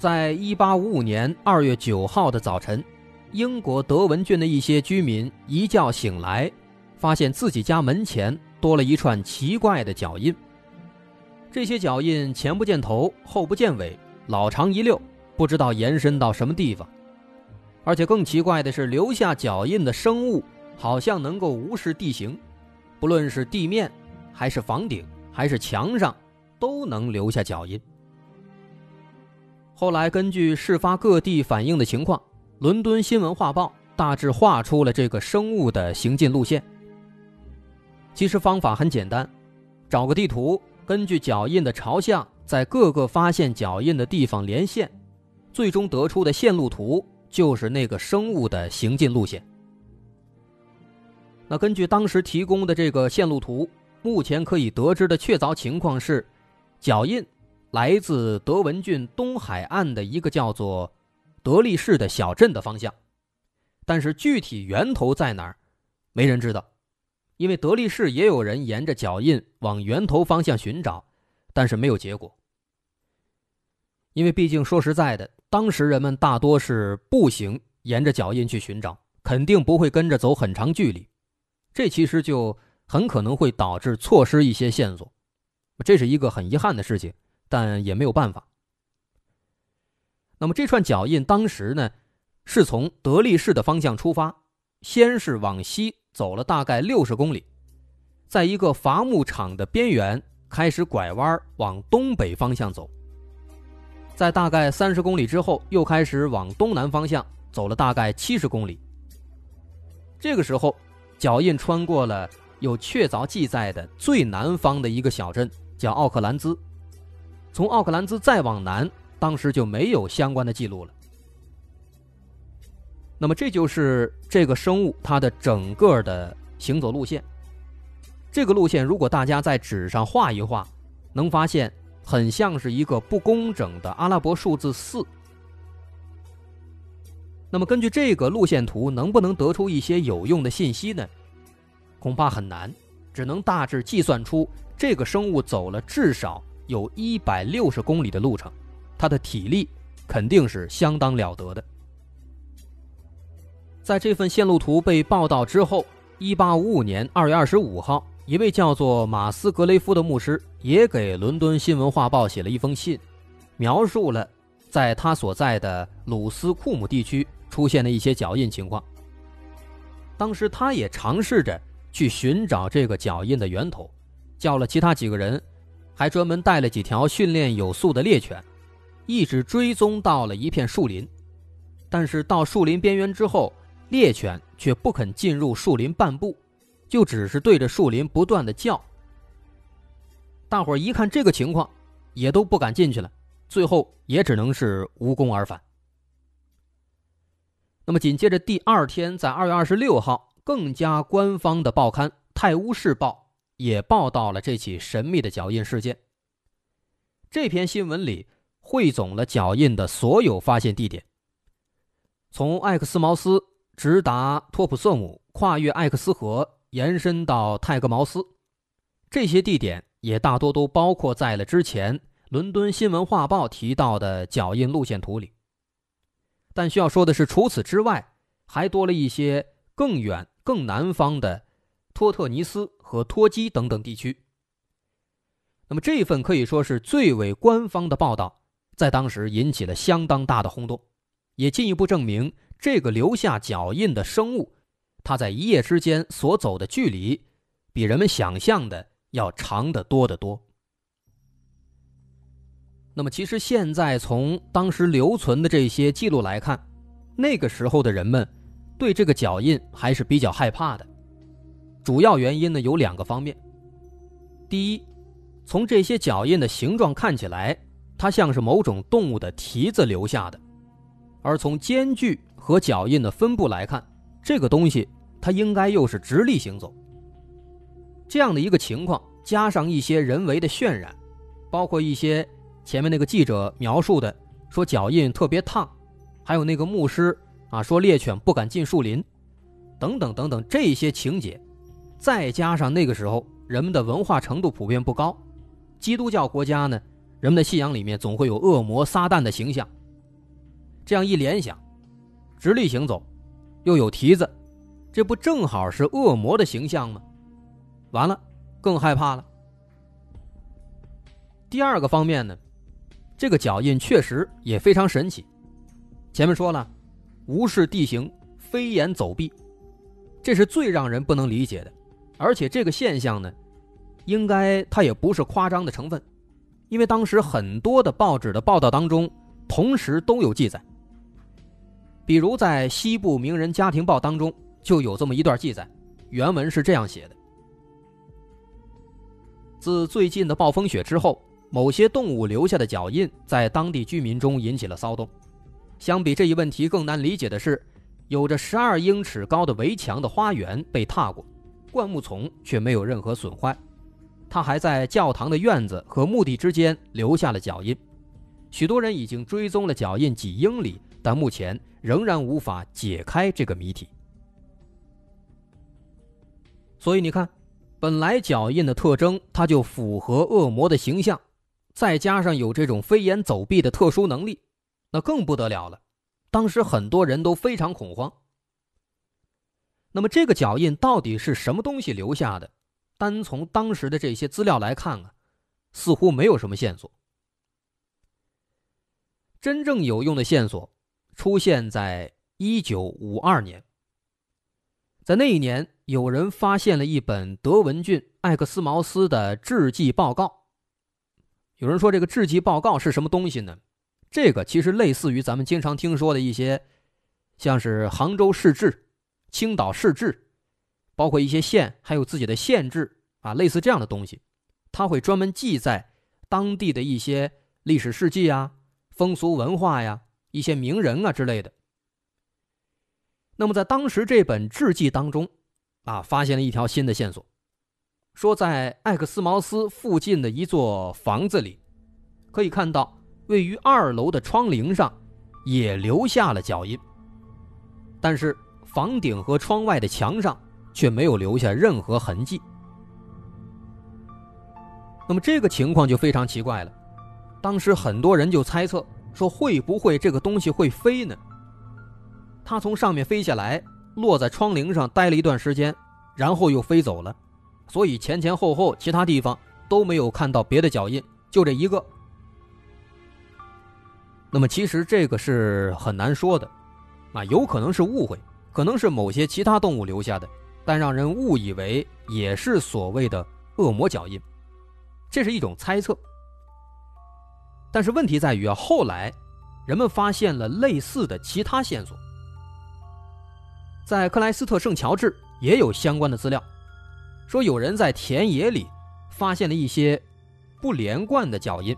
在一八五五年二月九号的早晨，英国德文郡的一些居民一觉醒来，发现自己家门前多了一串奇怪的脚印。这些脚印前不见头，后不见尾，老长一溜，不知道延伸到什么地方。而且更奇怪的是，留下脚印的生物好像能够无视地形，不论是地面，还是房顶，还是墙上，都能留下脚印。后来根据事发各地反映的情况，伦敦新闻画报大致画出了这个生物的行进路线。其实方法很简单，找个地图，根据脚印的朝向，在各个发现脚印的地方连线，最终得出的线路图。就是那个生物的行进路线。那根据当时提供的这个线路图，目前可以得知的确凿情况是，脚印来自德文郡东海岸的一个叫做德利市的小镇的方向，但是具体源头在哪儿，没人知道。因为德利市也有人沿着脚印往源头方向寻找，但是没有结果。因为毕竟说实在的。当时人们大多是步行，沿着脚印去寻找，肯定不会跟着走很长距离，这其实就很可能会导致错失一些线索，这是一个很遗憾的事情，但也没有办法。那么这串脚印当时呢，是从德力士的方向出发，先是往西走了大概六十公里，在一个伐木场的边缘开始拐弯往东北方向走。在大概三十公里之后，又开始往东南方向走了大概七十公里。这个时候，脚印穿过了有确凿记载的最南方的一个小镇，叫奥克兰兹。从奥克兰兹再往南，当时就没有相关的记录了。那么，这就是这个生物它的整个的行走路线。这个路线，如果大家在纸上画一画，能发现。很像是一个不工整的阿拉伯数字四。那么，根据这个路线图，能不能得出一些有用的信息呢？恐怕很难，只能大致计算出这个生物走了至少有一百六十公里的路程，他的体力肯定是相当了得的。在这份线路图被报道之后，一八五五年二月二十五号。一位叫做马斯格雷夫的牧师也给伦敦新闻画报写了一封信，描述了在他所在的鲁斯库姆地区出现的一些脚印情况。当时他也尝试着去寻找这个脚印的源头，叫了其他几个人，还专门带了几条训练有素的猎犬，一直追踪到了一片树林。但是到树林边缘之后，猎犬却不肯进入树林半步。就只是对着树林不断的叫，大伙一看这个情况，也都不敢进去了，最后也只能是无功而返。那么紧接着第二天，在二月二十六号，更加官方的报刊《泰晤士报》也报道了这起神秘的脚印事件。这篇新闻里汇总了脚印的所有发现地点，从艾克斯茅斯直达托普瑟姆，跨越艾克斯河。延伸到泰格茅斯，这些地点也大多都包括在了之前《伦敦新闻画报》提到的脚印路线图里。但需要说的是，除此之外，还多了一些更远、更南方的托特尼斯和托基等等地区。那么这一份可以说是最为官方的报道，在当时引起了相当大的轰动，也进一步证明这个留下脚印的生物。它在一夜之间所走的距离，比人们想象的要长得多得多。那么，其实现在从当时留存的这些记录来看，那个时候的人们对这个脚印还是比较害怕的。主要原因呢有两个方面。第一，从这些脚印的形状看起来，它像是某种动物的蹄子留下的，而从间距和脚印的分布来看，这个东西它应该又是直立行走。这样的一个情况，加上一些人为的渲染，包括一些前面那个记者描述的说脚印特别烫，还有那个牧师啊说猎犬不敢进树林，等等等等这些情节，再加上那个时候人们的文化程度普遍不高，基督教国家呢。人们的信仰里面总会有恶魔撒旦的形象，这样一联想，直立行走，又有蹄子，这不正好是恶魔的形象吗？完了，更害怕了。第二个方面呢，这个脚印确实也非常神奇。前面说了，无视地形，飞檐走壁，这是最让人不能理解的。而且这个现象呢，应该它也不是夸张的成分。因为当时很多的报纸的报道当中，同时都有记载。比如在《西部名人家庭报》当中就有这么一段记载，原文是这样写的：自最近的暴风雪之后，某些动物留下的脚印在当地居民中引起了骚动。相比这一问题更难理解的是，有着十二英尺高的围墙的花园被踏过，灌木丛却没有任何损坏。他还在教堂的院子和墓地之间留下了脚印，许多人已经追踪了脚印几英里，但目前仍然无法解开这个谜题。所以你看，本来脚印的特征它就符合恶魔的形象，再加上有这种飞檐走壁的特殊能力，那更不得了了。当时很多人都非常恐慌。那么这个脚印到底是什么东西留下的？单从当时的这些资料来看啊，似乎没有什么线索。真正有用的线索出现在一九五二年，在那一年，有人发现了一本德文郡艾克斯茅斯的制记报告。有人说，这个制记报告是什么东西呢？这个其实类似于咱们经常听说的一些，像是杭州市志、青岛市志。包括一些县还有自己的县志啊，类似这样的东西，他会专门记载当地的一些历史事迹啊、风俗文化呀、一些名人啊之类的。那么在当时这本志记当中，啊，发现了一条新的线索，说在艾克斯茅斯附近的一座房子里，可以看到位于二楼的窗棂上也留下了脚印，但是房顶和窗外的墙上。却没有留下任何痕迹。那么这个情况就非常奇怪了。当时很多人就猜测说，会不会这个东西会飞呢？它从上面飞下来，落在窗棂上待了一段时间，然后又飞走了。所以前前后后其他地方都没有看到别的脚印，就这一个。那么其实这个是很难说的，啊，有可能是误会，可能是某些其他动物留下的。但让人误以为也是所谓的恶魔脚印，这是一种猜测。但是问题在于啊，后来人们发现了类似的其他线索，在克莱斯特圣乔治也有相关的资料，说有人在田野里发现了一些不连贯的脚印，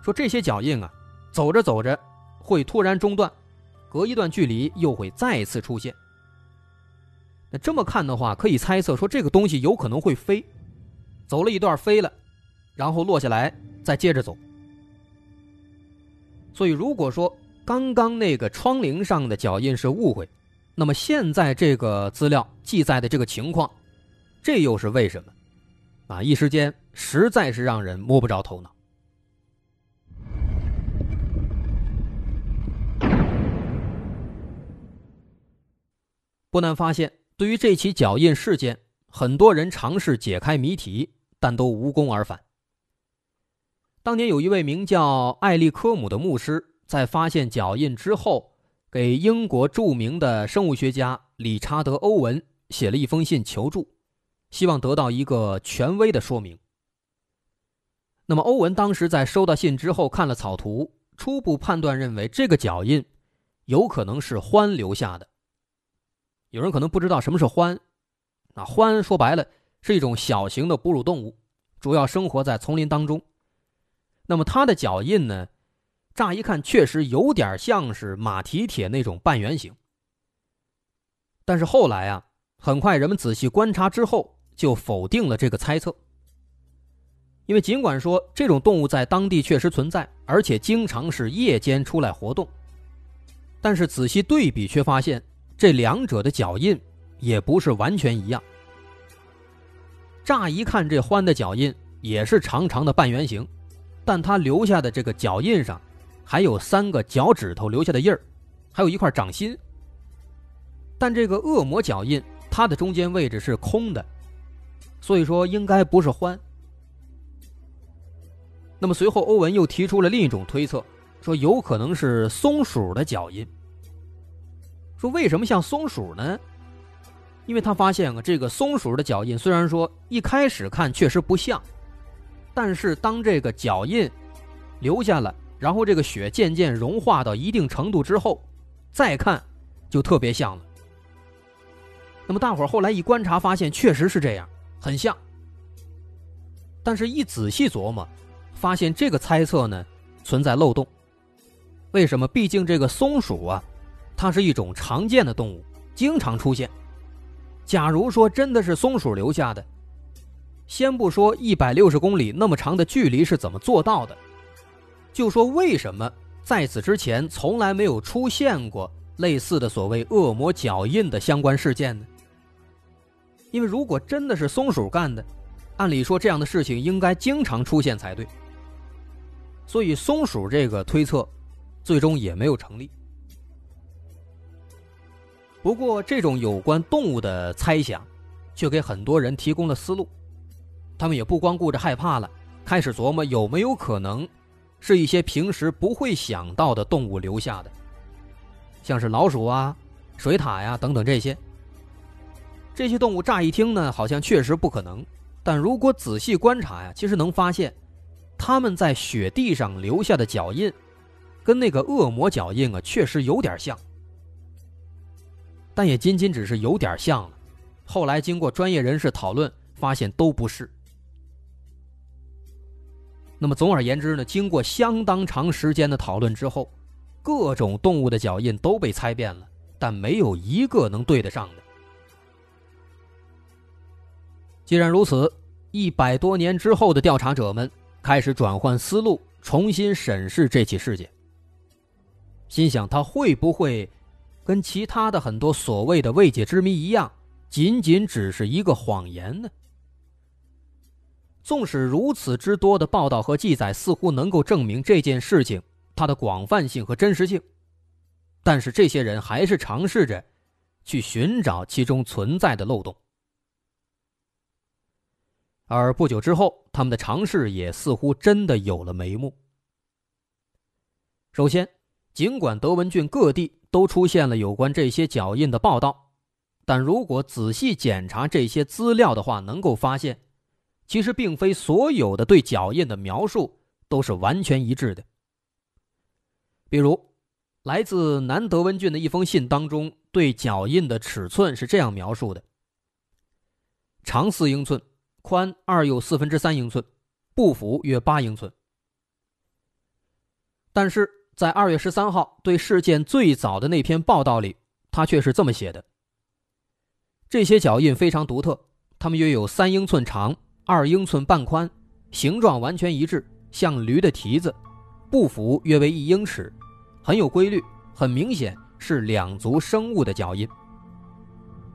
说这些脚印啊，走着走着会突然中断，隔一段距离又会再次出现。那这么看的话，可以猜测说这个东西有可能会飞，走了一段飞了，然后落下来再接着走。所以如果说刚刚那个窗棂上的脚印是误会，那么现在这个资料记载的这个情况，这又是为什么？啊，一时间实在是让人摸不着头脑。不难发现。对于这起脚印事件，很多人尝试解开谜题，但都无功而返。当年有一位名叫艾利科姆的牧师，在发现脚印之后，给英国著名的生物学家理查德·欧文写了一封信求助，希望得到一个权威的说明。那么，欧文当时在收到信之后，看了草图，初步判断认为这个脚印有可能是獾留下的。有人可能不知道什么是獾，那獾说白了是一种小型的哺乳动物，主要生活在丛林当中。那么它的脚印呢，乍一看确实有点像是马蹄铁那种半圆形。但是后来啊，很快人们仔细观察之后，就否定了这个猜测。因为尽管说这种动物在当地确实存在，而且经常是夜间出来活动，但是仔细对比却发现这两者的脚印也不是完全一样。乍一看，这獾的脚印也是长长的半圆形，但它留下的这个脚印上还有三个脚趾头留下的印儿，还有一块掌心。但这个恶魔脚印，它的中间位置是空的，所以说应该不是獾。那么随后，欧文又提出了另一种推测，说有可能是松鼠的脚印。说为什么像松鼠呢？因为他发现啊，这个松鼠的脚印虽然说一开始看确实不像，但是当这个脚印留下了，然后这个雪渐渐融化到一定程度之后，再看就特别像了。那么大伙后来一观察，发现确实是这样，很像。但是，一仔细琢磨。发现这个猜测呢存在漏洞。为什么？毕竟这个松鼠啊，它是一种常见的动物，经常出现。假如说真的是松鼠留下的，先不说一百六十公里那么长的距离是怎么做到的，就说为什么在此之前从来没有出现过类似的所谓恶魔脚印的相关事件呢？因为如果真的是松鼠干的，按理说这样的事情应该经常出现才对。所以，松鼠这个推测，最终也没有成立。不过，这种有关动物的猜想，却给很多人提供了思路。他们也不光顾着害怕了，开始琢磨有没有可能，是一些平时不会想到的动物留下的，像是老鼠啊、水獭呀等等这些。这些动物乍一听呢，好像确实不可能，但如果仔细观察呀，其实能发现。他们在雪地上留下的脚印，跟那个恶魔脚印啊，确实有点像，但也仅仅只是有点像了。后来经过专业人士讨论，发现都不是。那么总而言之呢，经过相当长时间的讨论之后，各种动物的脚印都被猜遍了，但没有一个能对得上的。既然如此，一百多年之后的调查者们。开始转换思路，重新审视这起事件。心想，他会不会跟其他的很多所谓的未解之谜一样，仅仅只是一个谎言呢？纵使如此之多的报道和记载似乎能够证明这件事情它的广泛性和真实性，但是这些人还是尝试着去寻找其中存在的漏洞。而不久之后，他们的尝试也似乎真的有了眉目。首先，尽管德文郡各地都出现了有关这些脚印的报道，但如果仔细检查这些资料的话，能够发现，其实并非所有的对脚印的描述都是完全一致的。比如，来自南德文郡的一封信当中，对脚印的尺寸是这样描述的：长四英寸。宽二又四分之三英寸，步幅约八英寸。但是在二月十三号对事件最早的那篇报道里，他却是这么写的：这些脚印非常独特，它们约有三英寸长，二英寸半宽，形状完全一致，像驴的蹄子，步幅约为一英尺，很有规律，很明显是两足生物的脚印。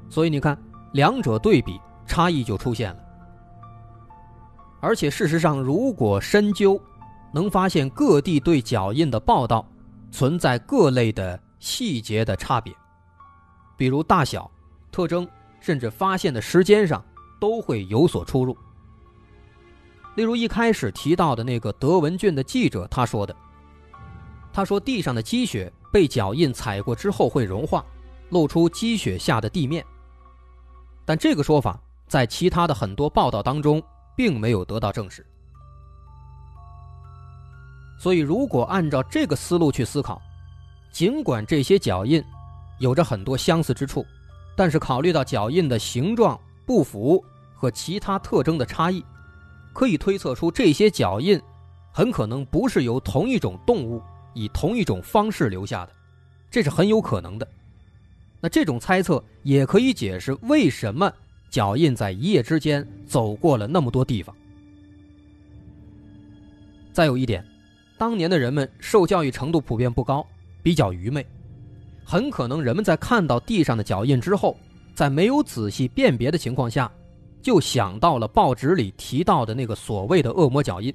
所以你看，两者对比，差异就出现了。而且事实上，如果深究，能发现各地对脚印的报道存在各类的细节的差别，比如大小、特征，甚至发现的时间上都会有所出入。例如一开始提到的那个德文郡的记者，他说的，他说地上的积雪被脚印踩过之后会融化，露出积雪下的地面。但这个说法在其他的很多报道当中。并没有得到证实，所以如果按照这个思路去思考，尽管这些脚印有着很多相似之处，但是考虑到脚印的形状、不符和其他特征的差异，可以推测出这些脚印很可能不是由同一种动物以同一种方式留下的，这是很有可能的。那这种猜测也可以解释为什么脚印在一夜之间走过了那么多地方。再有一点，当年的人们受教育程度普遍不高，比较愚昧，很可能人们在看到地上的脚印之后，在没有仔细辨别的情况下，就想到了报纸里提到的那个所谓的恶魔脚印，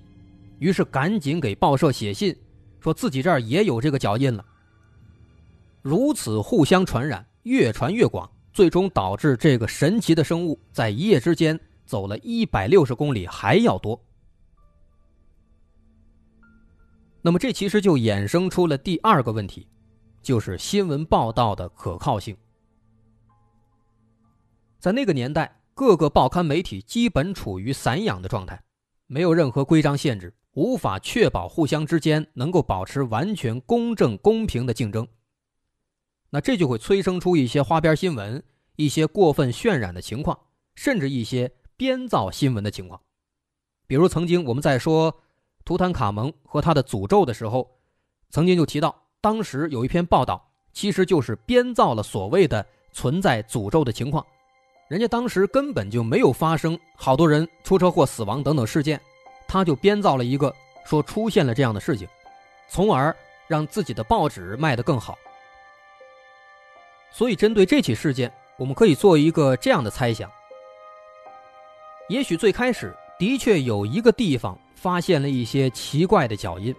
于是赶紧给报社写信，说自己这儿也有这个脚印了。如此互相传染。越传越广，最终导致这个神奇的生物在一夜之间走了一百六十公里还要多。那么，这其实就衍生出了第二个问题，就是新闻报道的可靠性。在那个年代，各个报刊媒体基本处于散养的状态，没有任何规章限制，无法确保互相之间能够保持完全公正公平的竞争。那这就会催生出一些花边新闻、一些过分渲染的情况，甚至一些编造新闻的情况。比如，曾经我们在说图坦卡蒙和他的诅咒的时候，曾经就提到，当时有一篇报道，其实就是编造了所谓的存在诅咒的情况。人家当时根本就没有发生好多人出车祸死亡等等事件，他就编造了一个说出现了这样的事情，从而让自己的报纸卖得更好。所以，针对这起事件，我们可以做一个这样的猜想：也许最开始的确有一个地方发现了一些奇怪的脚印，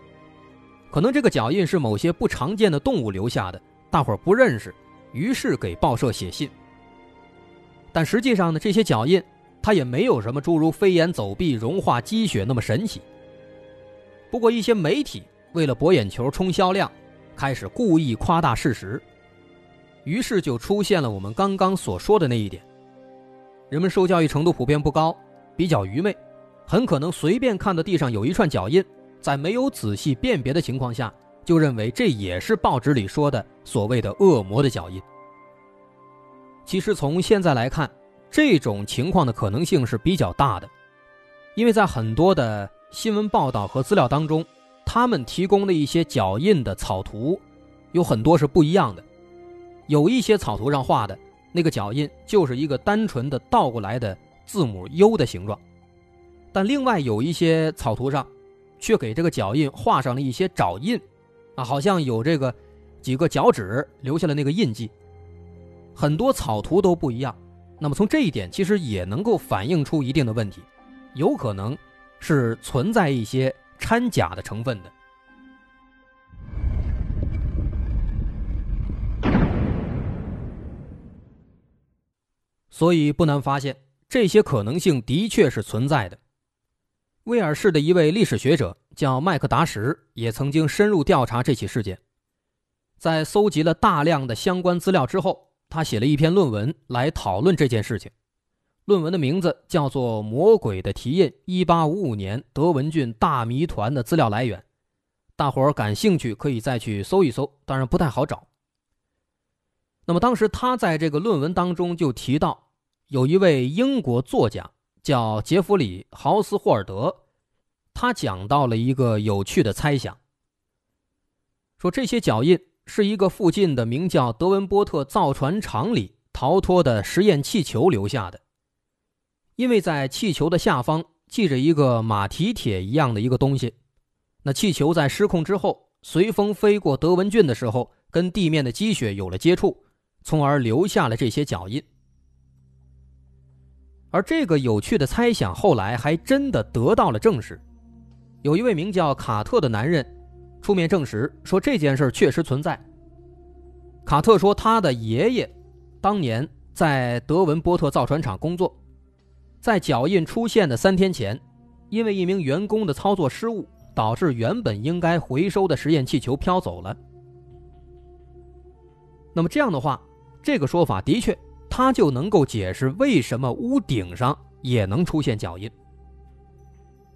可能这个脚印是某些不常见的动物留下的，大伙儿不认识，于是给报社写信。但实际上呢，这些脚印它也没有什么诸如飞檐走壁、融化积雪那么神奇。不过，一些媒体为了博眼球、冲销量，开始故意夸大事实。于是就出现了我们刚刚所说的那一点：人们受教育程度普遍不高，比较愚昧，很可能随便看到地上有一串脚印，在没有仔细辨别的情况下，就认为这也是报纸里说的所谓的恶魔的脚印。其实从现在来看，这种情况的可能性是比较大的，因为在很多的新闻报道和资料当中，他们提供的一些脚印的草图，有很多是不一样的。有一些草图上画的那个脚印就是一个单纯的倒过来的字母 U 的形状，但另外有一些草图上，却给这个脚印画上了一些爪印，啊，好像有这个几个脚趾留下了那个印记。很多草图都不一样，那么从这一点其实也能够反映出一定的问题，有可能是存在一些掺假的成分的。所以不难发现，这些可能性的确是存在的。威尔士的一位历史学者叫麦克达什，也曾经深入调查这起事件。在搜集了大量的相关资料之后，他写了一篇论文来讨论这件事情。论文的名字叫做《魔鬼的蹄印：一八五五年德文郡大谜团的资料来源》。大伙儿感兴趣可以再去搜一搜，当然不太好找。那么当时他在这个论文当中就提到。有一位英国作家叫杰弗里·豪斯霍尔德，他讲到了一个有趣的猜想，说这些脚印是一个附近的名叫德文波特造船厂里逃脱的实验气球留下的，因为在气球的下方系着一个马蹄铁一样的一个东西，那气球在失控之后随风飞过德文郡的时候，跟地面的积雪有了接触，从而留下了这些脚印。而这个有趣的猜想后来还真的得到了证实，有一位名叫卡特的男人出面证实说这件事确实存在。卡特说，他的爷爷当年在德文波特造船厂工作，在脚印出现的三天前，因为一名员工的操作失误，导致原本应该回收的实验气球飘走了。那么这样的话，这个说法的确。他就能够解释为什么屋顶上也能出现脚印，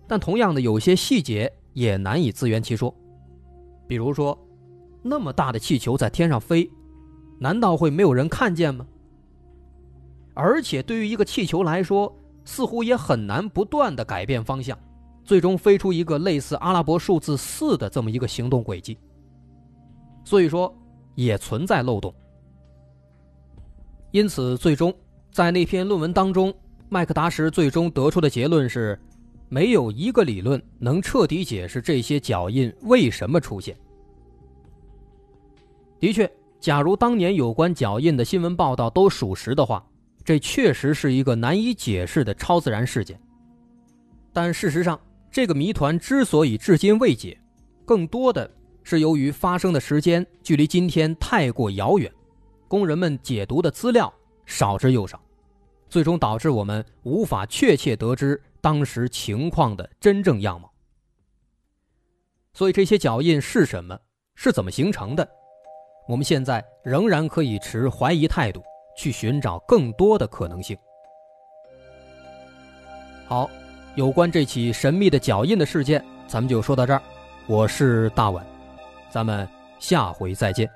但同样的有些细节也难以自圆其说，比如说，那么大的气球在天上飞，难道会没有人看见吗？而且对于一个气球来说，似乎也很难不断的改变方向，最终飞出一个类似阿拉伯数字四的这么一个行动轨迹。所以说，也存在漏洞。因此，最终在那篇论文当中，麦克达什最终得出的结论是，没有一个理论能彻底解释这些脚印为什么出现。的确，假如当年有关脚印的新闻报道都属实的话，这确实是一个难以解释的超自然事件。但事实上，这个谜团之所以至今未解，更多的是由于发生的时间距离今天太过遥远。工人们解读的资料少之又少，最终导致我们无法确切得知当时情况的真正样貌。所以这些脚印是什么，是怎么形成的？我们现在仍然可以持怀疑态度去寻找更多的可能性。好，有关这起神秘的脚印的事件，咱们就说到这儿。我是大碗，咱们下回再见。